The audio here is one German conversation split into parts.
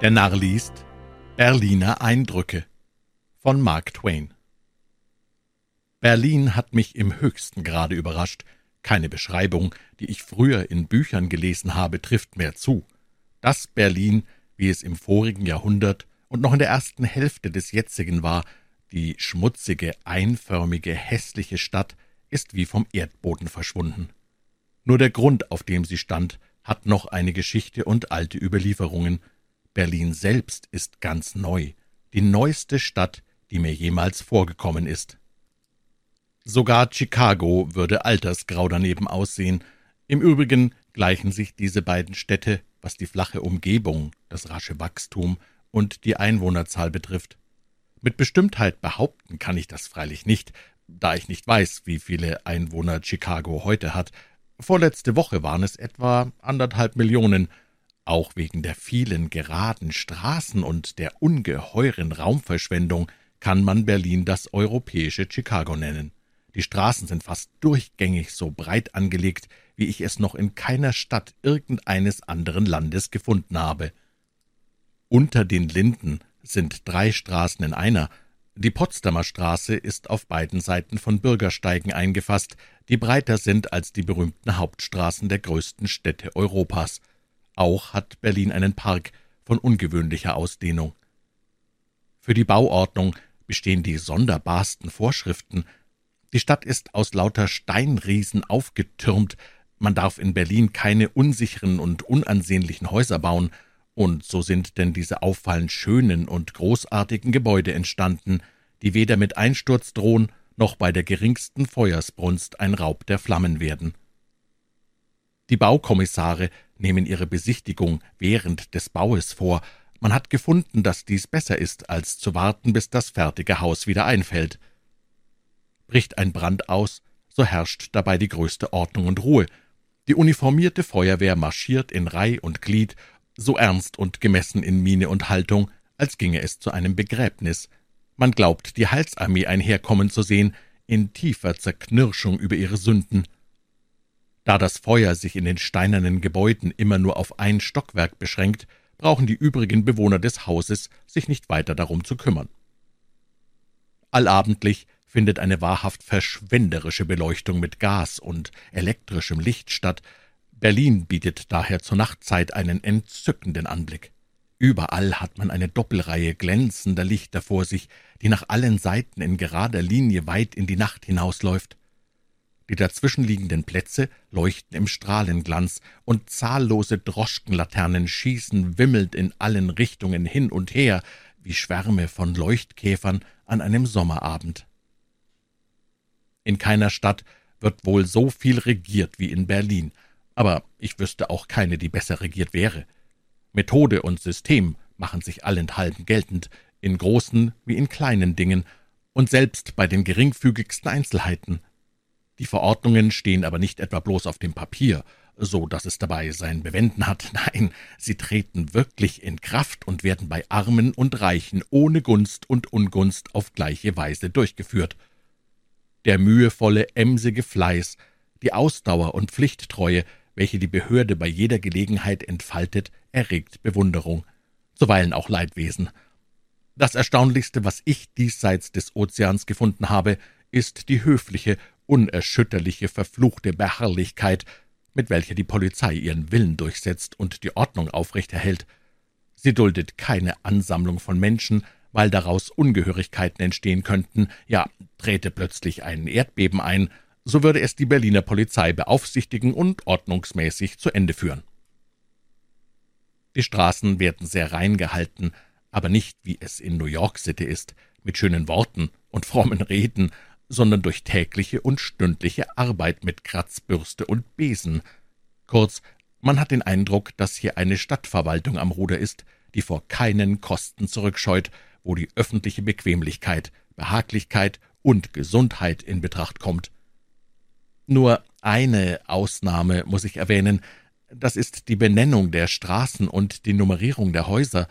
Der Narr liest Berliner Eindrücke von Mark Twain. Berlin hat mich im höchsten Grade überrascht. Keine Beschreibung, die ich früher in Büchern gelesen habe, trifft mehr zu. Das Berlin, wie es im vorigen Jahrhundert und noch in der ersten Hälfte des jetzigen war, die schmutzige, einförmige, hässliche Stadt, ist wie vom Erdboden verschwunden. Nur der Grund, auf dem sie stand, hat noch eine Geschichte und alte Überlieferungen, Berlin selbst ist ganz neu, die neueste Stadt, die mir jemals vorgekommen ist. Sogar Chicago würde altersgrau daneben aussehen. Im Übrigen gleichen sich diese beiden Städte, was die flache Umgebung, das rasche Wachstum und die Einwohnerzahl betrifft. Mit Bestimmtheit behaupten kann ich das freilich nicht, da ich nicht weiß, wie viele Einwohner Chicago heute hat. Vorletzte Woche waren es etwa anderthalb Millionen, auch wegen der vielen geraden Straßen und der ungeheuren Raumverschwendung kann man Berlin das europäische Chicago nennen. Die Straßen sind fast durchgängig so breit angelegt, wie ich es noch in keiner Stadt irgendeines anderen Landes gefunden habe. Unter den Linden sind drei Straßen in einer. Die Potsdamer Straße ist auf beiden Seiten von Bürgersteigen eingefasst, die breiter sind als die berühmten Hauptstraßen der größten Städte Europas. Auch hat Berlin einen Park von ungewöhnlicher Ausdehnung. Für die Bauordnung bestehen die sonderbarsten Vorschriften. Die Stadt ist aus lauter Steinriesen aufgetürmt, man darf in Berlin keine unsicheren und unansehnlichen Häuser bauen, und so sind denn diese auffallend schönen und großartigen Gebäude entstanden, die weder mit Einsturz drohen, noch bei der geringsten Feuersbrunst ein Raub der Flammen werden. Die Baukommissare nehmen ihre Besichtigung während des Baues vor. Man hat gefunden, dass dies besser ist, als zu warten, bis das fertige Haus wieder einfällt. Bricht ein Brand aus, so herrscht dabei die größte Ordnung und Ruhe. Die uniformierte Feuerwehr marschiert in Reih und Glied, so ernst und gemessen in Miene und Haltung, als ginge es zu einem Begräbnis. Man glaubt, die Heilsarmee einherkommen zu sehen, in tiefer Zerknirschung über ihre Sünden. Da das Feuer sich in den steinernen Gebäuden immer nur auf ein Stockwerk beschränkt, brauchen die übrigen Bewohner des Hauses sich nicht weiter darum zu kümmern. Allabendlich findet eine wahrhaft verschwenderische Beleuchtung mit Gas und elektrischem Licht statt. Berlin bietet daher zur Nachtzeit einen entzückenden Anblick. Überall hat man eine Doppelreihe glänzender Lichter vor sich, die nach allen Seiten in gerader Linie weit in die Nacht hinausläuft. Die dazwischenliegenden Plätze leuchten im Strahlenglanz, und zahllose Droschkenlaternen schießen wimmelnd in allen Richtungen hin und her, wie Schwärme von Leuchtkäfern an einem Sommerabend. In keiner Stadt wird wohl so viel regiert wie in Berlin, aber ich wüsste auch keine, die besser regiert wäre. Methode und System machen sich allenthalben geltend, in großen wie in kleinen Dingen, und selbst bei den geringfügigsten Einzelheiten. Die Verordnungen stehen aber nicht etwa bloß auf dem Papier, so dass es dabei sein Bewenden hat. Nein, sie treten wirklich in Kraft und werden bei Armen und Reichen ohne Gunst und Ungunst auf gleiche Weise durchgeführt. Der mühevolle, emsige Fleiß, die Ausdauer und Pflichttreue, welche die Behörde bei jeder Gelegenheit entfaltet, erregt Bewunderung, zuweilen auch Leidwesen. Das Erstaunlichste, was ich diesseits des Ozeans gefunden habe, ist die höfliche unerschütterliche, verfluchte Beharrlichkeit, mit welcher die Polizei ihren Willen durchsetzt und die Ordnung aufrechterhält. Sie duldet keine Ansammlung von Menschen, weil daraus Ungehörigkeiten entstehen könnten, ja, träte plötzlich ein Erdbeben ein, so würde es die Berliner Polizei beaufsichtigen und ordnungsmäßig zu Ende führen. Die Straßen werden sehr rein gehalten, aber nicht, wie es in New York City ist, mit schönen Worten und frommen Reden, sondern durch tägliche und stündliche Arbeit mit Kratzbürste und Besen. Kurz, man hat den Eindruck, dass hier eine Stadtverwaltung am Ruder ist, die vor keinen Kosten zurückscheut, wo die öffentliche Bequemlichkeit, Behaglichkeit und Gesundheit in Betracht kommt. Nur eine Ausnahme muss ich erwähnen, das ist die Benennung der Straßen und die Nummerierung der Häuser.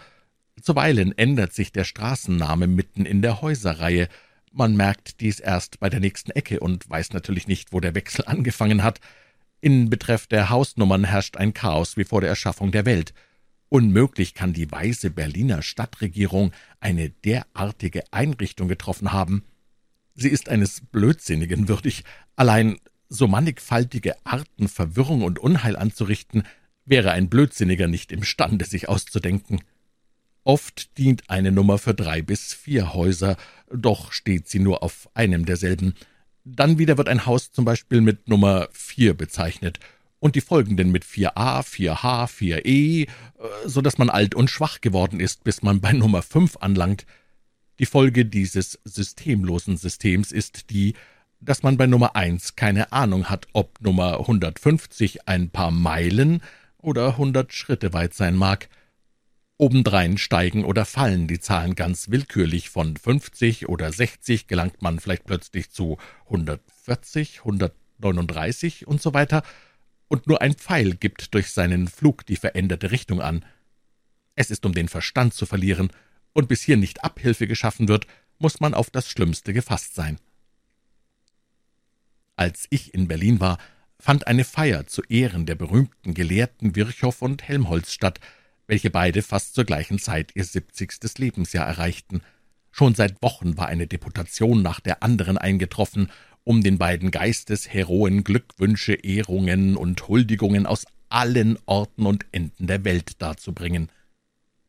Zuweilen ändert sich der Straßenname mitten in der Häuserreihe, man merkt dies erst bei der nächsten Ecke und weiß natürlich nicht, wo der Wechsel angefangen hat. In Betreff der Hausnummern herrscht ein Chaos wie vor der Erschaffung der Welt. Unmöglich kann die weise Berliner Stadtregierung eine derartige Einrichtung getroffen haben. Sie ist eines Blödsinnigen würdig. Allein so mannigfaltige Arten Verwirrung und Unheil anzurichten, wäre ein Blödsinniger nicht imstande, sich auszudenken. Oft dient eine Nummer für drei bis vier Häuser, doch steht sie nur auf einem derselben. Dann wieder wird ein Haus zum Beispiel mit Nummer vier bezeichnet und die folgenden mit 4a, 4h, 4e, so dass man alt und schwach geworden ist, bis man bei Nummer 5 anlangt. Die Folge dieses systemlosen Systems ist die, dass man bei Nummer 1 keine Ahnung hat, ob Nummer 150 ein paar Meilen oder 100 Schritte weit sein mag. Obendrein steigen oder fallen die Zahlen ganz willkürlich. Von 50 oder 60 gelangt man vielleicht plötzlich zu 140, 139 und so weiter – und nur ein Pfeil gibt durch seinen Flug die veränderte Richtung an. Es ist um den Verstand zu verlieren, und bis hier nicht Abhilfe geschaffen wird, muss man auf das Schlimmste gefasst sein. Als ich in Berlin war, fand eine Feier zu Ehren der berühmten Gelehrten Virchow und Helmholtz statt, welche beide fast zur gleichen Zeit ihr siebzigstes Lebensjahr erreichten. Schon seit Wochen war eine Deputation nach der anderen eingetroffen, um den beiden Geistesheroen Glückwünsche, Ehrungen und Huldigungen aus allen Orten und Enden der Welt darzubringen.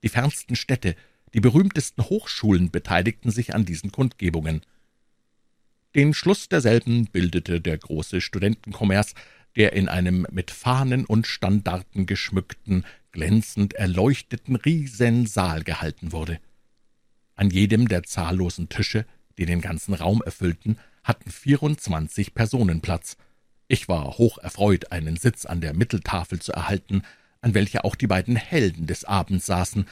Die fernsten Städte, die berühmtesten Hochschulen beteiligten sich an diesen Kundgebungen. Den Schluss derselben bildete der große Studentenkommers, der in einem mit Fahnen und Standarten geschmückten, glänzend erleuchteten Riesensaal gehalten wurde. An jedem der zahllosen Tische, die den ganzen Raum erfüllten, hatten 24 Personen Platz. Ich war hoch erfreut, einen Sitz an der Mitteltafel zu erhalten, an welcher auch die beiden Helden des Abends saßen,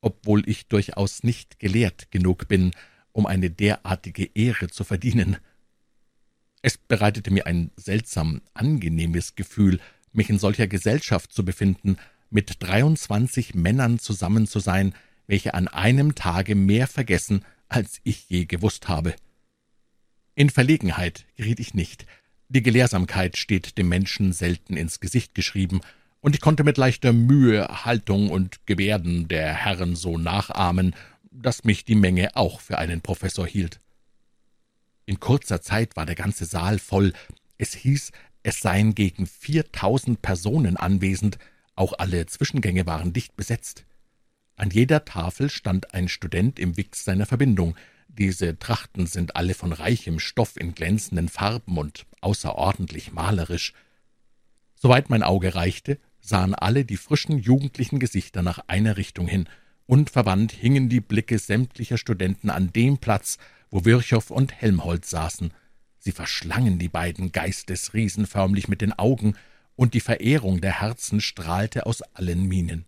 obwohl ich durchaus nicht gelehrt genug bin, um eine derartige Ehre zu verdienen. Es bereitete mir ein seltsam angenehmes Gefühl, mich in solcher Gesellschaft zu befinden, mit 23 Männern zusammen zu sein, welche an einem Tage mehr vergessen, als ich je gewusst habe. In Verlegenheit geriet ich nicht. Die Gelehrsamkeit steht dem Menschen selten ins Gesicht geschrieben, und ich konnte mit leichter Mühe Haltung und Gebärden der Herren so nachahmen, dass mich die Menge auch für einen Professor hielt. In kurzer Zeit war der ganze Saal voll. Es hieß, es seien gegen viertausend Personen anwesend, auch alle Zwischengänge waren dicht besetzt. An jeder Tafel stand ein Student im Wix seiner Verbindung, diese Trachten sind alle von reichem Stoff in glänzenden Farben und außerordentlich malerisch. Soweit mein Auge reichte, sahen alle die frischen jugendlichen Gesichter nach einer Richtung hin, und verwandt hingen die Blicke sämtlicher Studenten an dem Platz, wo Virchow und Helmholtz saßen. Sie verschlangen die beiden Geistesriesen förmlich mit den Augen, und die Verehrung der Herzen strahlte aus allen Mienen.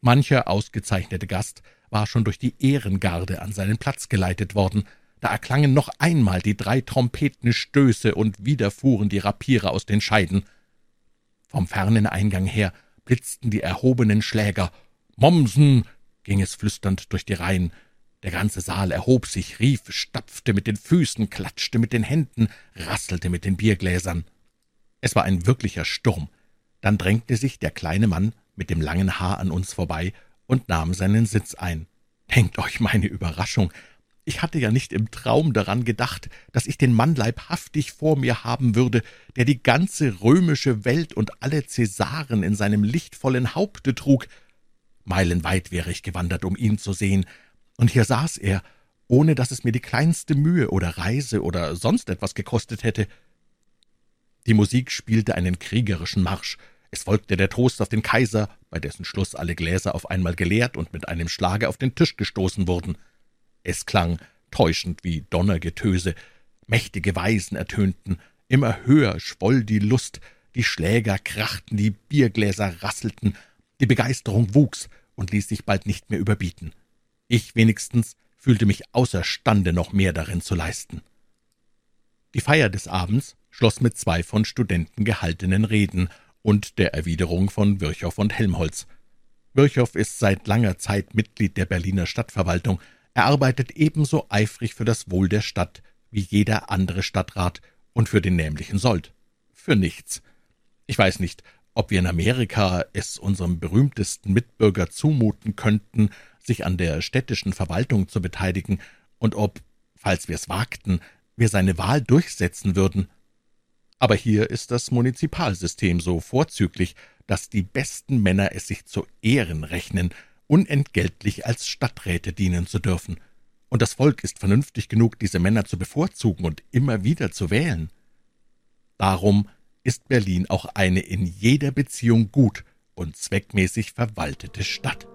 Mancher ausgezeichnete Gast war schon durch die Ehrengarde an seinen Platz geleitet worden. Da erklangen noch einmal die drei Trompetenstöße und wieder fuhren die Rapiere aus den Scheiden. Vom fernen Eingang her blitzten die erhobenen Schläger. Mommsen! ging es flüsternd durch die Reihen. Der ganze Saal erhob sich, rief, stapfte mit den Füßen, klatschte mit den Händen, rasselte mit den Biergläsern. Es war ein wirklicher Sturm. Dann drängte sich der kleine Mann mit dem langen Haar an uns vorbei und nahm seinen Sitz ein. Denkt euch meine Überraschung. Ich hatte ja nicht im Traum daran gedacht, dass ich den Mann leibhaftig vor mir haben würde, der die ganze römische Welt und alle Cäsaren in seinem lichtvollen Haupte trug. Meilenweit wäre ich gewandert, um ihn zu sehen, und hier saß er, ohne dass es mir die kleinste Mühe oder Reise oder sonst etwas gekostet hätte. Die Musik spielte einen kriegerischen Marsch, es folgte der Toast auf den Kaiser, bei dessen Schluss alle Gläser auf einmal geleert und mit einem Schlage auf den Tisch gestoßen wurden. Es klang täuschend wie Donnergetöse, mächtige Weisen ertönten, immer höher schwoll die Lust, die Schläger krachten, die Biergläser rasselten, die Begeisterung wuchs und ließ sich bald nicht mehr überbieten. Ich wenigstens fühlte mich außerstande, noch mehr darin zu leisten. Die Feier des Abends schloss mit zwei von Studenten gehaltenen Reden und der Erwiderung von Virchow und Helmholtz. Virchow ist seit langer Zeit Mitglied der Berliner Stadtverwaltung. Er arbeitet ebenso eifrig für das Wohl der Stadt wie jeder andere Stadtrat und für den nämlichen Sold. Für nichts. Ich weiß nicht, ob wir in Amerika es unserem berühmtesten Mitbürger zumuten könnten, sich an der städtischen Verwaltung zu beteiligen, und ob, falls wir es wagten, wir seine Wahl durchsetzen würden. Aber hier ist das Munizipalsystem so vorzüglich, dass die besten Männer es sich zu Ehren rechnen, unentgeltlich als Stadträte dienen zu dürfen, und das Volk ist vernünftig genug, diese Männer zu bevorzugen und immer wieder zu wählen. Darum ist Berlin auch eine in jeder Beziehung gut und zweckmäßig verwaltete Stadt.